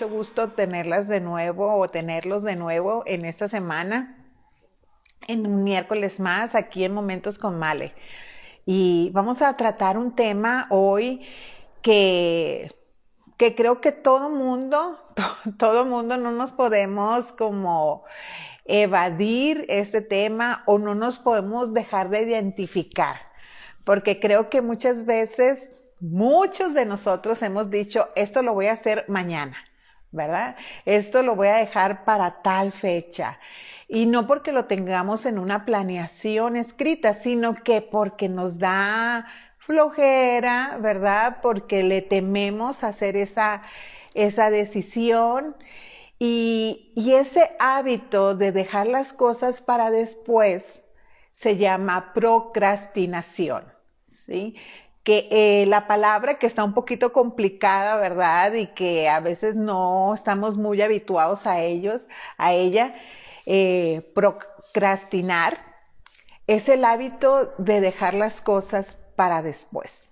mucho gusto tenerlas de nuevo o tenerlos de nuevo en esta semana, en un miércoles más, aquí en Momentos con Male. Y vamos a tratar un tema hoy que, que creo que todo mundo, todo mundo no nos podemos como evadir este tema o no nos podemos dejar de identificar, porque creo que muchas veces muchos de nosotros hemos dicho, esto lo voy a hacer mañana, ¿verdad? Esto lo voy a dejar para tal fecha. Y no porque lo tengamos en una planeación escrita, sino que porque nos da flojera, ¿verdad? Porque le tememos hacer esa, esa decisión. Y, y ese hábito de dejar las cosas para después se llama procrastinación, ¿sí? Que eh, la palabra que está un poquito complicada, ¿verdad? Y que a veces no estamos muy habituados a ellos, a ella, eh, procrastinar, es el hábito de dejar las cosas para después.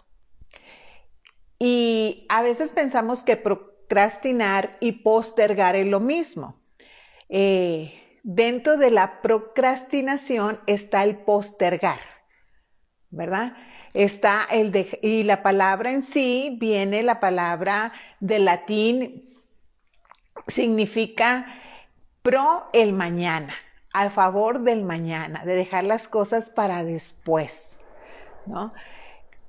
Y a veces pensamos que procrastinar y postergar es lo mismo. Eh, dentro de la procrastinación está el postergar, ¿verdad? Está el de, y la palabra en sí viene la palabra del latín, significa pro el mañana, a favor del mañana, de dejar las cosas para después, ¿no?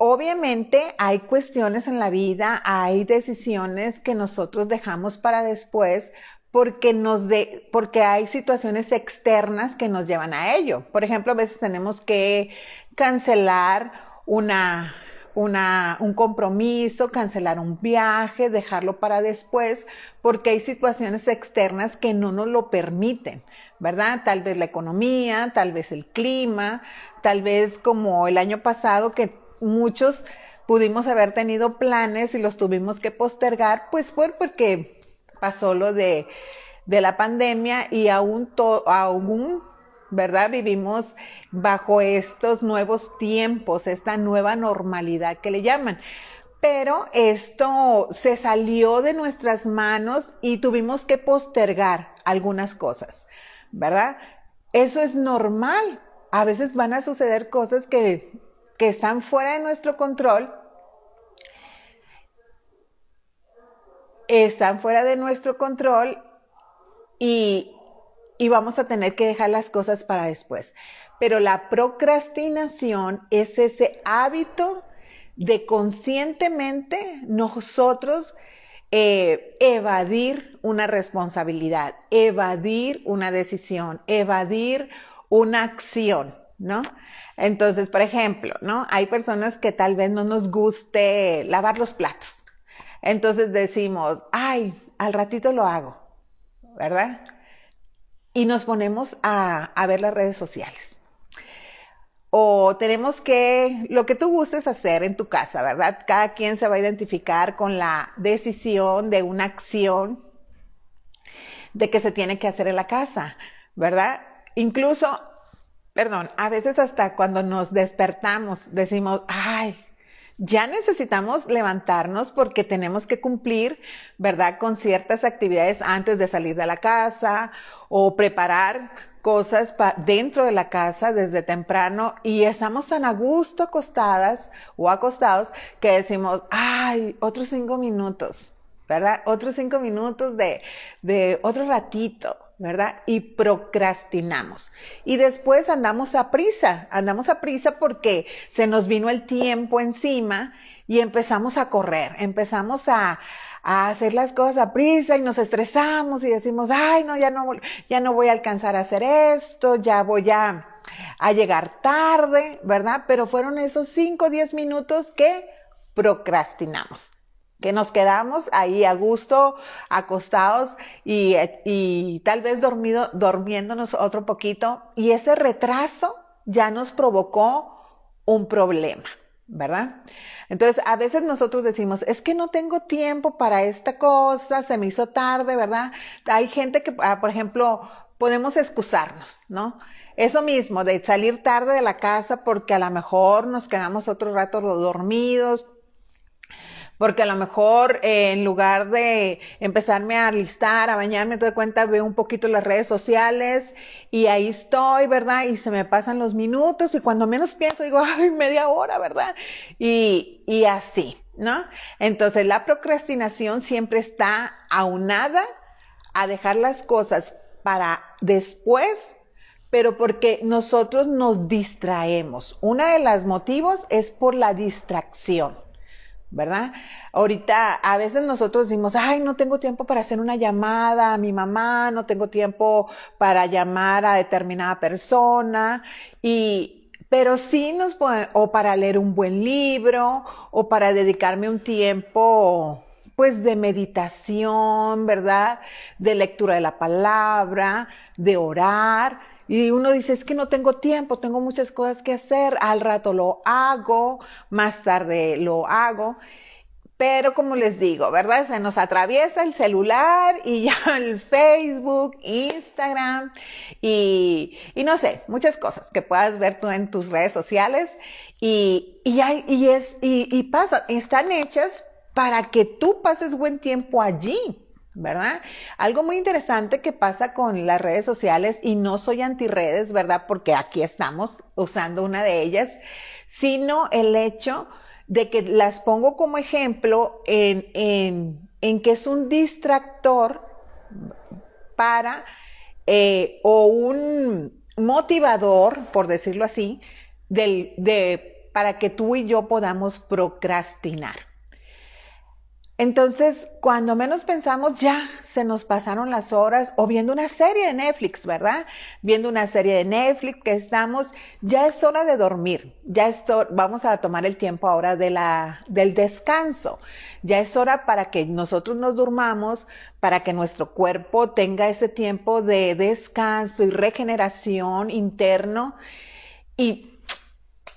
Obviamente hay cuestiones en la vida, hay decisiones que nosotros dejamos para después porque nos de, porque hay situaciones externas que nos llevan a ello. Por ejemplo, a veces tenemos que cancelar una, una, un compromiso, cancelar un viaje, dejarlo para después, porque hay situaciones externas que no nos lo permiten, ¿verdad? Tal vez la economía, tal vez el clima, tal vez como el año pasado que muchos pudimos haber tenido planes y los tuvimos que postergar, pues fue porque pasó lo de, de la pandemia y aún, to, aún ¿verdad? Vivimos bajo estos nuevos tiempos, esta nueva normalidad que le llaman. Pero esto se salió de nuestras manos y tuvimos que postergar algunas cosas, ¿verdad? Eso es normal. A veces van a suceder cosas que, que están fuera de nuestro control. Están fuera de nuestro control y, y vamos a tener que dejar las cosas para después. Pero la procrastinación es ese hábito de conscientemente nosotros eh, evadir una responsabilidad, evadir una decisión, evadir una acción, ¿no? Entonces, por ejemplo, ¿no? Hay personas que tal vez no nos guste lavar los platos. Entonces decimos, ay, al ratito lo hago, ¿verdad? Y nos ponemos a, ver las redes sociales. O tenemos que, lo que tú gustes hacer en tu casa, ¿verdad? Cada quien se va a identificar con la decisión de una acción de que se tiene que hacer en la casa, ¿verdad? Incluso, perdón, a veces hasta cuando nos despertamos decimos, ay, ya necesitamos levantarnos porque tenemos que cumplir, ¿verdad?, con ciertas actividades antes de salir de la casa o preparar cosas dentro de la casa desde temprano y estamos tan a gusto acostadas o acostados que decimos, ay, otros cinco minutos, ¿verdad? Otros cinco minutos de, de otro ratito. ¿Verdad? Y procrastinamos. Y después andamos a prisa, andamos a prisa porque se nos vino el tiempo encima y empezamos a correr, empezamos a, a hacer las cosas a prisa y nos estresamos y decimos, ay, no, ya no, ya no voy a alcanzar a hacer esto, ya voy a, a llegar tarde, ¿verdad? Pero fueron esos 5 o 10 minutos que procrastinamos que nos quedamos ahí a gusto, acostados y, y tal vez dormido, durmiéndonos otro poquito y ese retraso ya nos provocó un problema, ¿verdad? Entonces, a veces nosotros decimos, es que no tengo tiempo para esta cosa, se me hizo tarde, ¿verdad? Hay gente que, ah, por ejemplo, podemos excusarnos, ¿no? Eso mismo, de salir tarde de la casa porque a lo mejor nos quedamos otro rato dormidos, Porque a lo mejor eh, en lugar de empezarme a listar, a bañarme, te doy cuenta, veo un poquito las redes sociales y ahí estoy, ¿verdad? Y se me pasan los minutos y cuando menos pienso digo, ay, media hora, ¿verdad? Y, y así, ¿no? Entonces la procrastinación siempre está aunada a dejar las cosas para después pero porque nosotros nos distraemos. Uno de los motivos es por la distracción, ¿verdad? Ahorita a veces nosotros decimos, ay, no tengo tiempo para hacer una llamada a mi mamá, no tengo tiempo para llamar a determinada persona y pero sí nos puede, o para leer un buen libro o para dedicarme un tiempo pues de meditación, ¿verdad? De lectura de la palabra, de orar. Y uno dice, es que no tengo tiempo, tengo muchas cosas que hacer, al rato lo hago, más tarde lo hago. Pero como les digo, ¿verdad? Se nos atraviesa el celular y ya el Facebook, Instagram y, no sé, muchas cosas que puedas ver tú en tus redes sociales y, y, hay, y, es, y, y pasa, están hechas para que tú pases buen tiempo allí. ¿Verdad? Algo muy interesante que pasa con las redes sociales, y no soy antirredes, ¿verdad? Porque aquí estamos usando una de ellas, sino el hecho de que las pongo como ejemplo en, en, en que es un distractor para, eh, o un motivador, por decirlo así, del, de, para que tú y yo podamos procrastinar. Entonces, cuando menos pensamos, ya se nos pasaron las horas o viendo una serie de Netflix, ¿verdad? Viendo una serie de Netflix que estamos, ya es hora de dormir, ya es vamos a tomar el tiempo ahora del descanso. Ya es hora para que nosotros nos durmamos, para que nuestro cuerpo tenga ese tiempo de descanso y regeneración interno y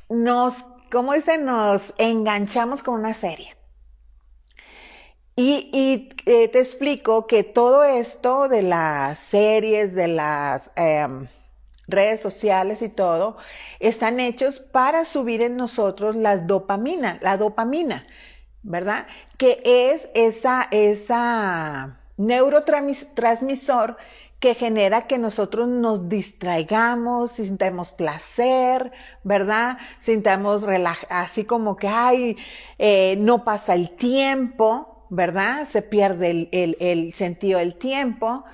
nos, como dicen, nos enganchamos con una serie y, eh, te explico que todo esto de las series, de las em, redes sociales y todo, están hechos para subir en nosotros las dopamina, la dopamina, ¿verdad? Que es esa, esa neurotransmisor que genera que nosotros nos distraigamos, sintamos placer, ¿verdad? Sintamos así como que, ay, eh, no pasa el tiempo, ¿verdad? Se pierde el, sentido del tiempo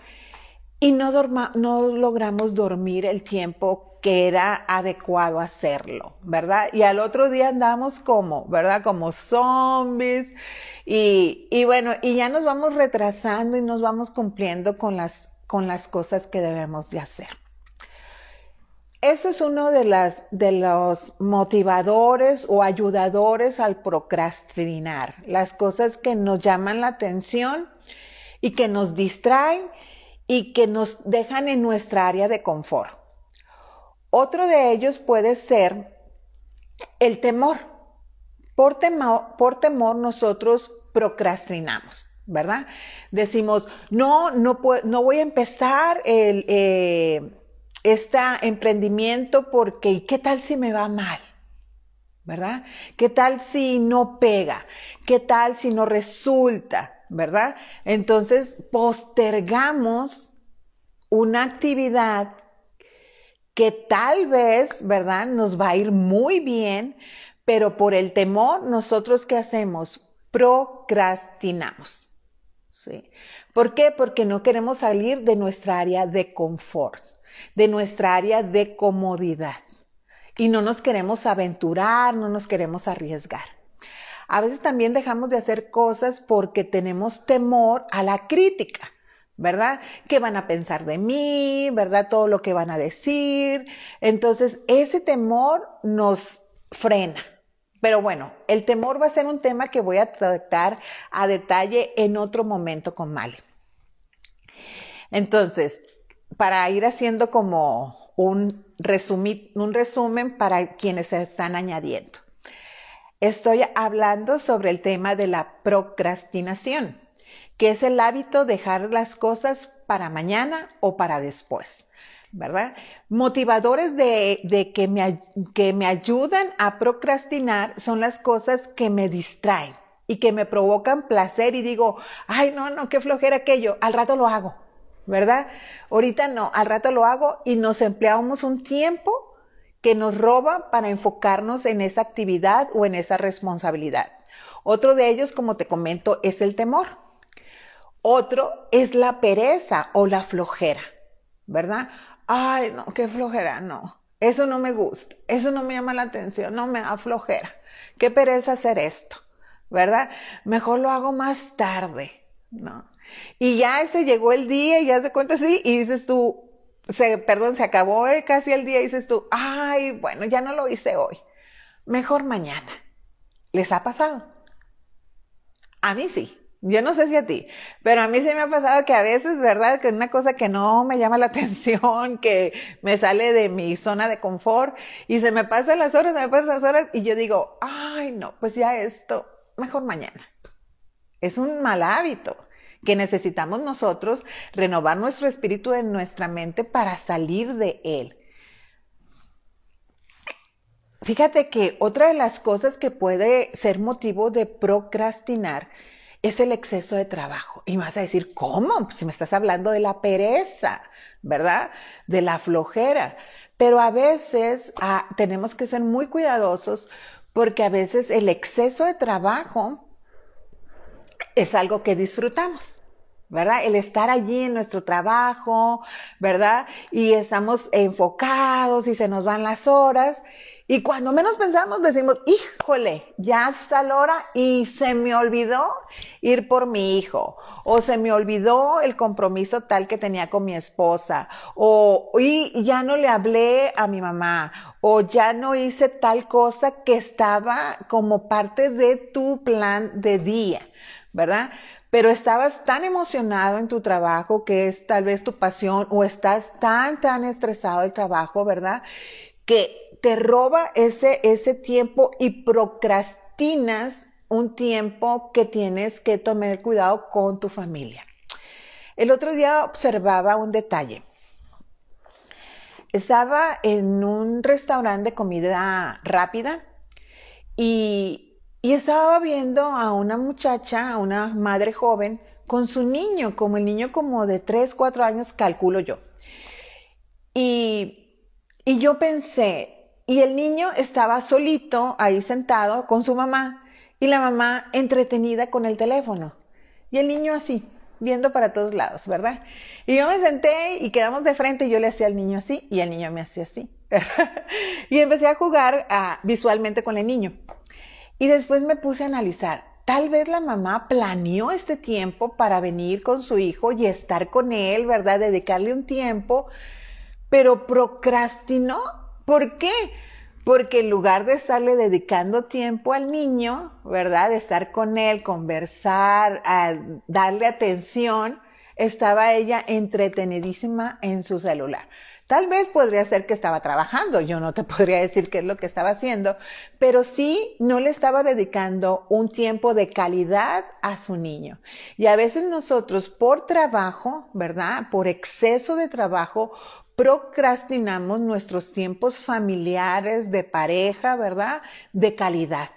y no, no logramos dormir el tiempo que era adecuado hacerlo, ¿verdad? Y al otro día andamos como, ¿verdad? Como zombies y, y bueno, y ya nos vamos retrasando y nos vamos cumpliendo con las, con las cosas que debemos de hacer. Eso es uno de, los motivadores o ayudadores al procrastinar, las cosas que nos llaman la atención y que nos distraen y que nos dejan en nuestra área de confort. Otro de ellos puede ser el temor. Por temor, por temor nosotros procrastinamos, ¿verdad? Decimos, no, no, no voy a empezar el... Eh, este emprendimiento porque ¿qué tal si me va mal? ¿Verdad? ¿Qué tal si no pega? ¿Qué tal si no resulta? ¿Verdad? Entonces postergamos una actividad que tal vez, ¿verdad? Nos va a ir muy bien, pero por el temor, nosotros qué hacemos? Procrastinamos. ¿Sí? ¿Por qué? Porque no queremos salir de nuestra área de confort de nuestra área de comodidad. Y no nos queremos aventurar, no nos queremos arriesgar. A veces también dejamos de hacer cosas porque tenemos temor a la crítica, ¿verdad? ¿Qué van a pensar de mí? ¿Verdad? Todo lo que van a decir. Entonces, ese temor nos frena. Pero bueno, el temor va a ser un tema que voy a tratar a detalle en otro momento con Male. Entonces, para ir haciendo como un, un resumen para quienes se están añadiendo. Estoy hablando sobre el tema de la procrastinación, que es el hábito de dejar las cosas para mañana o para después, ¿verdad? Motivadores de, que, me, que me ayudan a procrastinar son las cosas que me distraen, y que me provocan placer y digo, ay, no, no, qué flojera aquello, al rato lo hago, ¿verdad? Ahorita no, al rato lo hago y nos empleamos un tiempo que nos roba para enfocarnos en esa actividad o en esa responsabilidad. Otro de ellos, como te comento, es el temor. Otro es la pereza o la flojera, ¿verdad? Ay, no, qué flojera, no. Eso no me gusta, eso no me llama la atención, no me da flojera. Qué pereza hacer esto, ¿verdad? Mejor lo hago más tarde, ¿no? Y ya ese llegó el día y ya se cuenta así y dices tú, se, perdón, se acabó casi el día y dices tú, ay, bueno, ya no lo hice hoy, mejor mañana. ¿Les ha pasado? A mí sí. Yo no sé si a ti, pero a mí sí me ha pasado que a veces, ¿verdad? Que una cosa que no me llama la atención, que me sale de mi zona de confort y se me pasan las horas, se me pasan las horas y yo digo, ay, no, pues ya esto, mejor mañana. Es un mal hábito que necesitamos nosotros renovar nuestro espíritu en nuestra mente para salir de él. Fíjate que otra de las cosas que puede ser motivo de procrastinar es el exceso de trabajo. Y vas a decir, ¿cómo? Si me estás hablando de la pereza, ¿verdad? De la flojera. Pero a veces ah, tenemos que ser muy cuidadosos porque a veces el exceso de trabajo es algo que disfrutamos. ¿verdad? El estar allí en nuestro trabajo, ¿verdad? Y estamos enfocados y se nos van las horas y cuando menos pensamos, decimos, híjole, ya está la hora y se me olvidó ir por mi hijo, o se me olvidó el compromiso tal que tenía con mi esposa, o y ya no le hablé a mi mamá, o ya no hice tal cosa que estaba como parte de tu plan de día, ¿verdad? Pero estabas tan emocionado en tu trabajo que es tal vez tu pasión, o estás tan, tan estresado del trabajo, ¿verdad? Que te roba ese, ese tiempo y procrastinas un tiempo que tienes que tomar cuidado con tu familia. El otro día observaba un detalle. Estaba en un restaurante de comida rápida y, y estaba viendo a una muchacha, a una madre joven, con su niño, como el niño como de 3, 4 años, calculo yo. Y, y yo pensé, y el niño estaba solito ahí sentado con su mamá y la mamá entretenida con el teléfono. Y el niño así, viendo para todos lados, ¿verdad? Y yo me senté y quedamos de frente y yo le hacía al niño así y el niño me hacía así. y empecé a jugar ah, visualmente con el niño. Y después me puse a analizar, tal vez la mamá planeó este tiempo para venir con su hijo y estar con él, ¿verdad? Dedicarle un tiempo, pero procrastinó ¿Por qué? Porque en lugar de estarle dedicando tiempo al niño, ¿verdad? De estar con él, conversar, darle atención, estaba ella entretenidísima en su celular. Tal vez podría ser que estaba trabajando, yo no te podría decir qué es lo que estaba haciendo, pero sí no le estaba dedicando un tiempo de calidad a su niño. Y a veces nosotros por trabajo, ¿verdad? Por exceso de trabajo, procrastinamos nuestros tiempos familiares de pareja, ¿verdad? De calidad.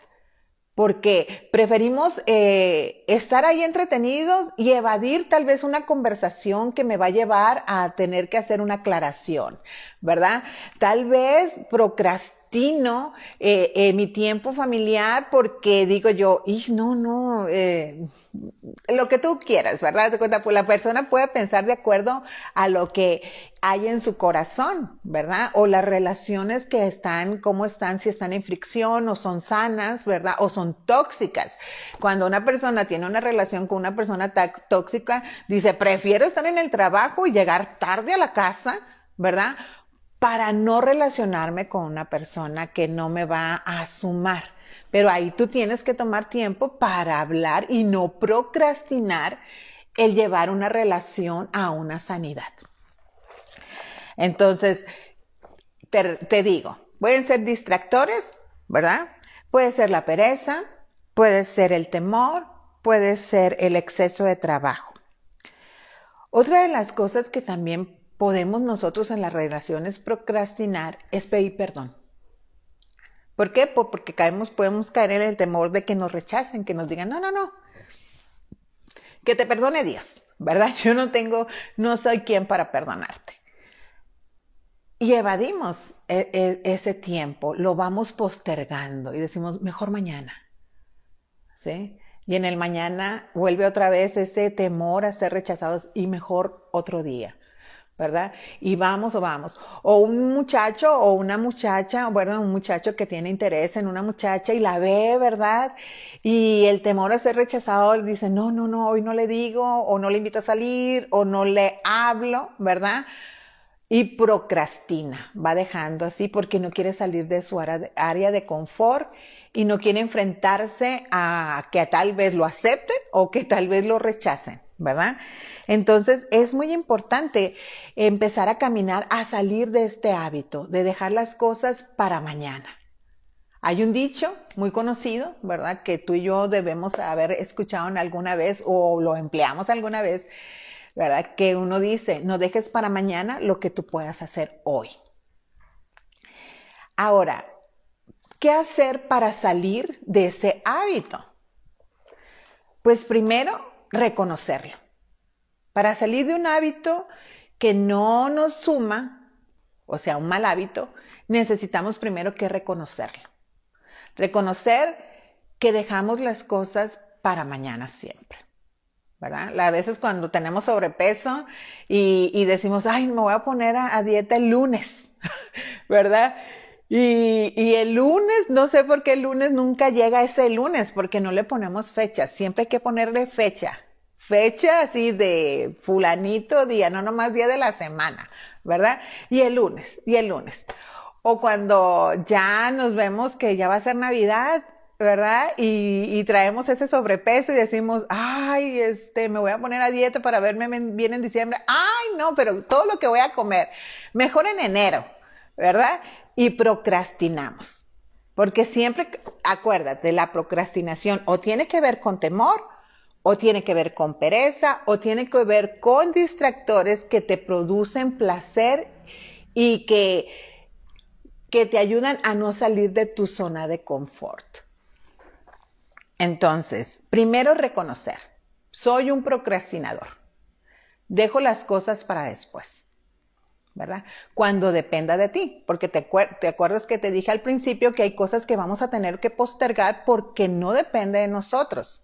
Porque preferimos eh, estar ahí entretenidos y evadir tal vez una conversación que me va a llevar a tener que hacer una aclaración, ¿verdad? Tal vez procrastinamos destino eh, eh, mi tiempo familiar porque digo yo, y no, no, eh, lo que tú quieras, ¿verdad? Pues la persona puede pensar de acuerdo a lo que hay en su corazón, ¿verdad? O las relaciones que están, cómo están, si están en fricción o son sanas, ¿verdad? O son tóxicas. Cuando una persona tiene una relación con una persona tóxica, dice, prefiero estar en el trabajo y llegar tarde a la casa, ¿verdad? Para no relacionarme con una persona que no me va a sumar. Pero ahí tú tienes que tomar tiempo para hablar y no procrastinar el llevar una relación a una sanidad. Entonces, te, digo, pueden ser distractores, ¿verdad? Puede ser la pereza, puede ser el temor, puede ser el exceso de trabajo. Otra de las cosas que también podemos nosotros en las relaciones procrastinar es pedir perdón. ¿Por qué? Porque caemos, podemos caer en el temor de que nos rechacen, que nos digan, no, no, no, que te perdone Dios, ¿verdad? Yo no tengo, no soy quien para perdonarte. Y evadimos e, e, ese tiempo, lo vamos postergando y decimos, mejor mañana. ¿Sí? Y en el mañana vuelve otra vez ese temor a ser rechazados y mejor otro día. ¿Verdad? Y vamos o vamos. O un muchacho o una muchacha, bueno, un muchacho que tiene interés en una muchacha y la ve, ¿verdad? Y el temor a ser rechazado dice, no, no, no, hoy no le digo, o no le invito a salir, o no le hablo, ¿verdad? Y procrastina, va dejando así porque no quiere salir de su área de confort y no quiere enfrentarse a que tal vez lo acepten o que tal vez lo rechacen, ¿verdad? Entonces es muy importante empezar a caminar, a salir de este hábito, de dejar las cosas para mañana. Hay un dicho muy conocido, ¿verdad? Que tú y yo debemos haber escuchado alguna vez o lo empleamos alguna vez, ¿verdad? Que uno dice, no dejes para mañana lo que tú puedas hacer hoy. Ahora, ¿qué hacer para salir de ese hábito? Pues primero, reconocerlo. Para salir de un hábito que no nos suma, o sea, un mal hábito, necesitamos primero que reconocerlo. Reconocer que dejamos las cosas para mañana siempre. ¿verdad? A veces cuando tenemos sobrepeso y, decimos, ay, me voy a poner a, dieta el lunes, ¿verdad? Y, y, el lunes, no sé por qué el lunes nunca llega ese lunes, porque no le ponemos fecha, siempre hay que ponerle fecha fecha así de fulanito día, no nomás día de la semana, ¿verdad? Y el lunes, y el lunes. O cuando ya nos vemos que ya va a ser Navidad, ¿verdad? Y, traemos ese sobrepeso y decimos, ay, este, me voy a poner a dieta para verme bien en diciembre. Ay, no, pero todo lo que voy a comer, mejor en enero, ¿verdad? Y procrastinamos. Porque siempre, acuérdate, la procrastinación o tiene que ver con temor o tiene que ver con pereza, o tiene que ver con distractores que te producen placer y que, que te ayudan a no salir de tu zona de confort. Entonces, primero reconocer, soy un procrastinador. Dejo las cosas para después, ¿verdad? Cuando dependa de ti, porque te, te acuerdas que te dije al principio que hay cosas que vamos a tener que postergar porque no depende de nosotros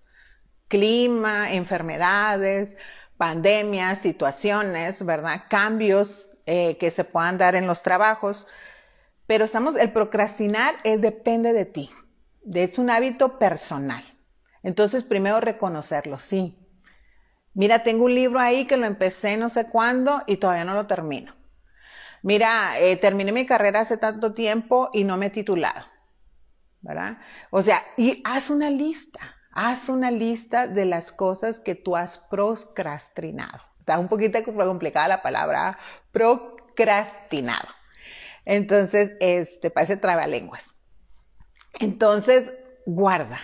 clima, enfermedades, pandemias, situaciones, ¿verdad? Cambios eh, que se puedan dar en los trabajos. Pero estamos, el procrastinar es, depende de ti. Es un hábito personal. Entonces, primero reconocerlo, sí. Mira, tengo un libro ahí que lo empecé no sé cuándo y todavía no lo termino. Mira, eh, terminé mi carrera hace tanto tiempo y no me he titulado. ¿Verdad? O sea, y haz una lista. Haz una lista de las cosas que tú has procrastinado. Está un poquito complicada la palabra procrastinado. Entonces, este parece trabalenguas. Entonces, guarda,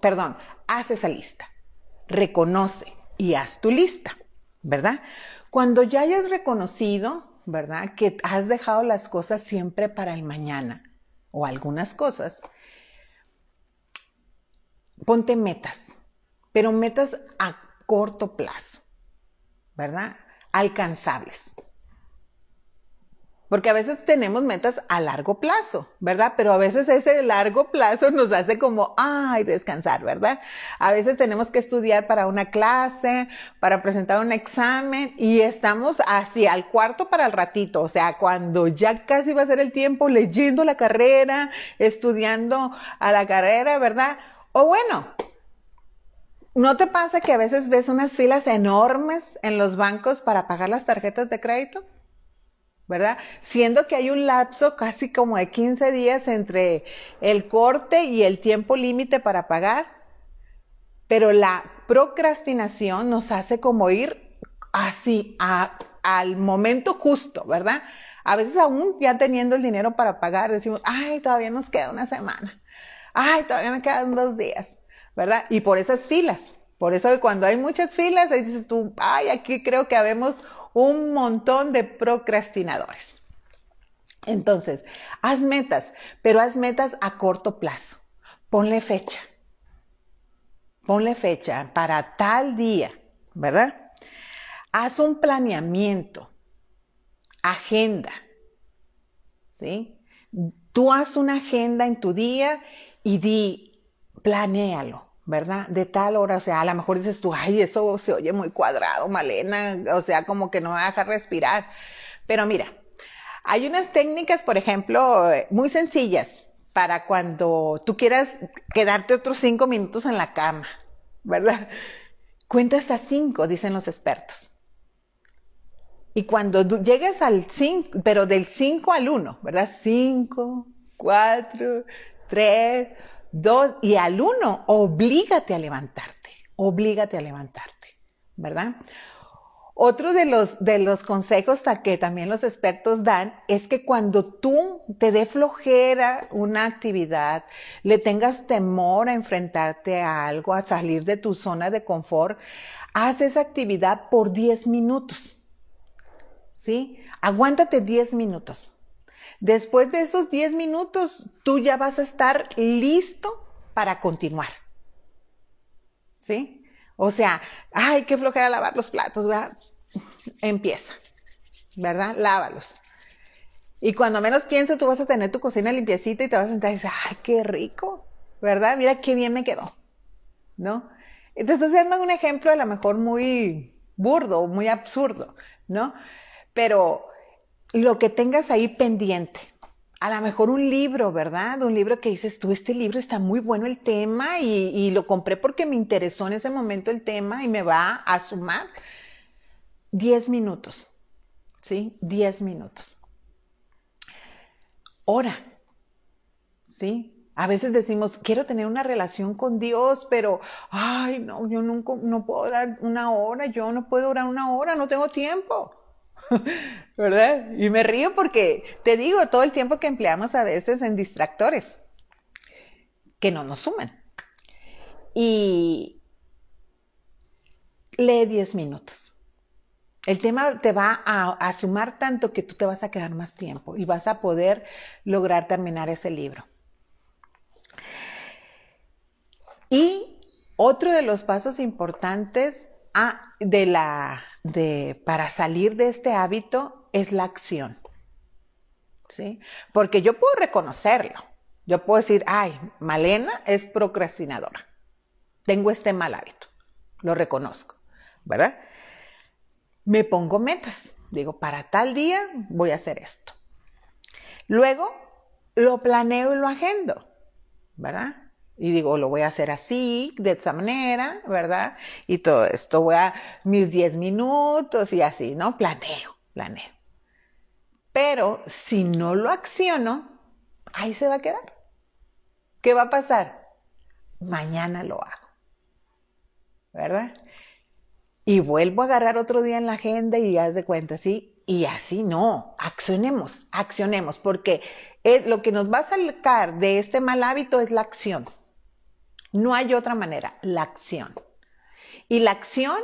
perdón, haz esa lista. Reconoce y haz tu lista, ¿verdad? Cuando ya hayas reconocido, ¿verdad? Que has dejado las cosas siempre para el mañana o algunas cosas, ponte metas, pero metas a corto plazo, ¿verdad? Alcanzables. Porque a veces tenemos metas a largo plazo, ¿verdad? Pero a veces ese largo plazo nos hace como, ay, descansar, ¿verdad? A veces tenemos que estudiar para una clase, para presentar un examen y estamos así al cuarto para el ratito, o sea, cuando ya casi va a ser el tiempo leyendo la carrera, estudiando a la carrera, ¿verdad? O bueno, ¿no te pasa que a veces ves unas filas enormes en los bancos para pagar las tarjetas de crédito? ¿Verdad? Siendo que hay un lapso casi como de 15 días entre el corte y el tiempo límite para pagar. Pero la procrastinación nos hace como ir así al momento justo, ¿verdad? A veces aún ya teniendo el dinero para pagar, decimos, ay, todavía nos queda una semana ay, todavía me quedan dos días, ¿verdad? Y por esas filas. Por eso cuando hay muchas filas, ahí dices tú, ay, aquí creo que habemos un montón de procrastinadores. Entonces, haz metas, pero haz metas a corto plazo. Ponle fecha. Ponle fecha para tal día, ¿verdad? Haz un planeamiento, agenda, ¿sí? Tú haz una agenda en tu día y di, planéalo, ¿verdad? De tal hora, o sea, a lo mejor dices tú, ay, eso se oye muy cuadrado, Malena, o sea, como que no me deja respirar. Pero mira, hay unas técnicas, por ejemplo, muy sencillas para cuando tú quieras quedarte otros cinco minutos en la cama, ¿verdad? Cuenta hasta cinco, dicen los expertos. Y cuando llegues al cinco, pero del cinco al uno, ¿verdad? Cinco, cuatro, tres, Dos, y al uno, oblígate a levantarte, oblígate a levantarte, ¿verdad? Otro de los, de los consejos que también los expertos dan es que cuando tú te dé flojera una actividad, le tengas temor a enfrentarte a algo, a salir de tu zona de confort, haz esa actividad por 10 minutos. ¿Sí? Aguántate 10 minutos. Después de esos 10 minutos, tú ya vas a estar listo para continuar. ¿Sí? O sea, ay, qué flojera lavar los platos, ¿verdad? Empieza, ¿verdad? Lávalos. Y cuando menos pienses, tú vas a tener tu cocina limpiecita y te vas a sentar y dices, ay, qué rico, ¿verdad? Mira qué bien me quedó, ¿no? Te estoy haciendo un ejemplo a lo mejor muy burdo, muy absurdo, ¿no? Pero lo que tengas ahí pendiente. A lo mejor un libro, ¿verdad? Un libro que dices tú, este libro está muy bueno el tema y, lo compré porque me interesó en ese momento el tema y me va a sumar 10 minutos, ¿sí? 10 minutos. Ora, ¿sí? A veces decimos, quiero tener una relación con Dios, pero, ay, no, yo nunca, no puedo orar una hora, yo no puedo orar una hora, no tengo tiempo. ¿verdad? Y me río porque te digo todo el tiempo que empleamos a veces en distractores que no nos suman. Y lee 10 minutos. El tema te va a, sumar tanto que tú te vas a quedar más tiempo y vas a poder lograr terminar ese libro. Y otro de los pasos importantes ah, de la, de, para salir de este hábito es la acción. ¿Sí? Porque yo puedo reconocerlo. Yo puedo decir, ay, Malena es procrastinadora. Tengo este mal hábito. Lo reconozco. ¿Verdad? Me pongo metas. Digo, para tal día voy a hacer esto. Luego lo planeo y lo agendo. ¿Verdad? Y digo, lo voy a hacer así, de esa manera, ¿verdad? Y todo esto, voy a mis 10 minutos y así, ¿no? Planeo, planeo. Pero si no lo acciono, ahí se va a quedar. ¿Qué va a pasar? Mañana lo hago. ¿Verdad? Y vuelvo a agarrar otro día en la agenda y ya de cuenta, ¿sí? Y así no, accionemos, accionemos, porque lo que nos va a sacar de este mal hábito es la acción. No hay otra manera, la acción. Y la acción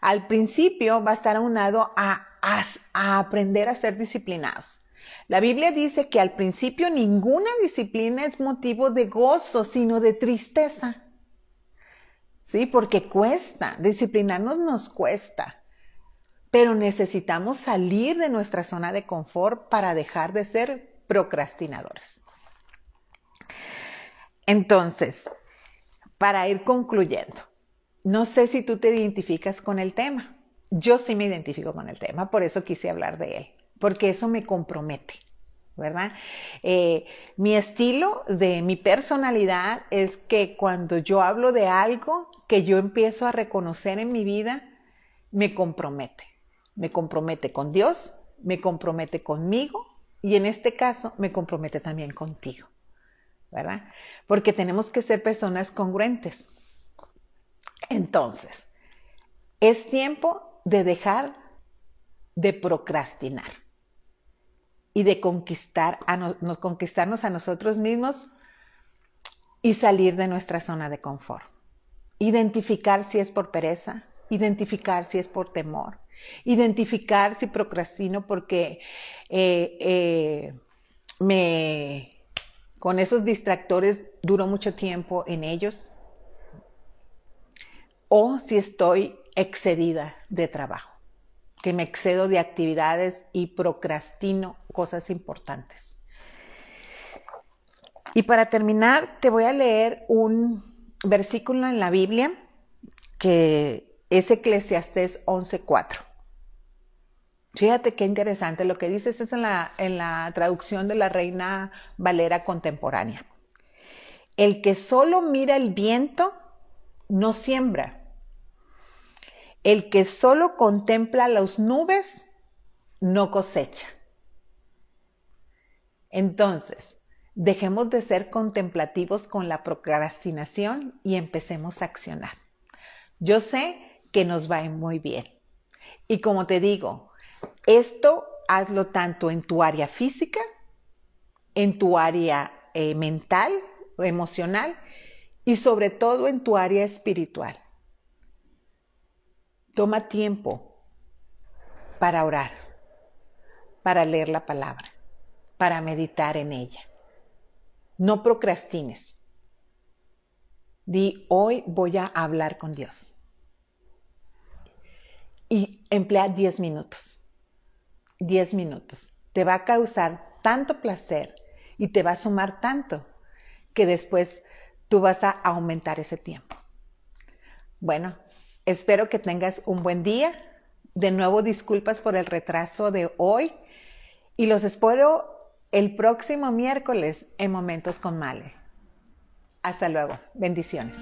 al principio va a estar aunado a, a, a aprender a ser disciplinados. La Biblia dice que al principio ninguna disciplina es motivo de gozo, sino de tristeza. Sí, porque cuesta, disciplinarnos nos cuesta, pero necesitamos salir de nuestra zona de confort para dejar de ser procrastinadores. Entonces, para ir concluyendo. No sé si tú te identificas con el tema. Yo sí me identifico con el tema, por eso quise hablar de él, porque eso me compromete, ¿verdad? Eh, mi estilo de mi personalidad es que cuando yo hablo de algo que yo empiezo a reconocer en mi vida, me compromete. Me compromete con Dios, me compromete conmigo y en este caso me compromete también contigo. ¿verdad? Porque tenemos que ser personas congruentes. Entonces, es tiempo de dejar de procrastinar y de conquistar a conquistarnos a nosotros mismos y salir de nuestra zona de confort. Identificar si es por pereza, identificar si es por temor, identificar si procrastino porque eh, eh, me, con esos distractores duro mucho tiempo en ellos, o si estoy excedida de trabajo, que me excedo de actividades y procrastino cosas importantes. Y para terminar, te voy a leer un versículo en la Biblia que es Eclesiastés 11.4. Fíjate qué interesante, lo que dices es en la, en la traducción de la Reina Valera contemporánea. El que solo mira el viento no siembra. El que solo contempla las nubes no cosecha. Entonces, dejemos de ser contemplativos con la procrastinación y empecemos a accionar. Yo sé que nos va muy bien. Y como te digo, esto hazlo tanto en tu área física, en tu área eh, mental emocional y sobre todo en tu área espiritual. Toma tiempo para orar, para leer la palabra, para meditar en ella. No procrastines. Di, hoy voy a hablar con Dios. Y emplea 10 minutos. 10 minutos. Te va a causar tanto placer y te va a sumar tanto que después tú vas a aumentar ese tiempo. Bueno, espero que tengas un buen día. De nuevo, disculpas por el retraso de hoy y los espero el próximo miércoles en Momentos con Male. Hasta luego. Bendiciones.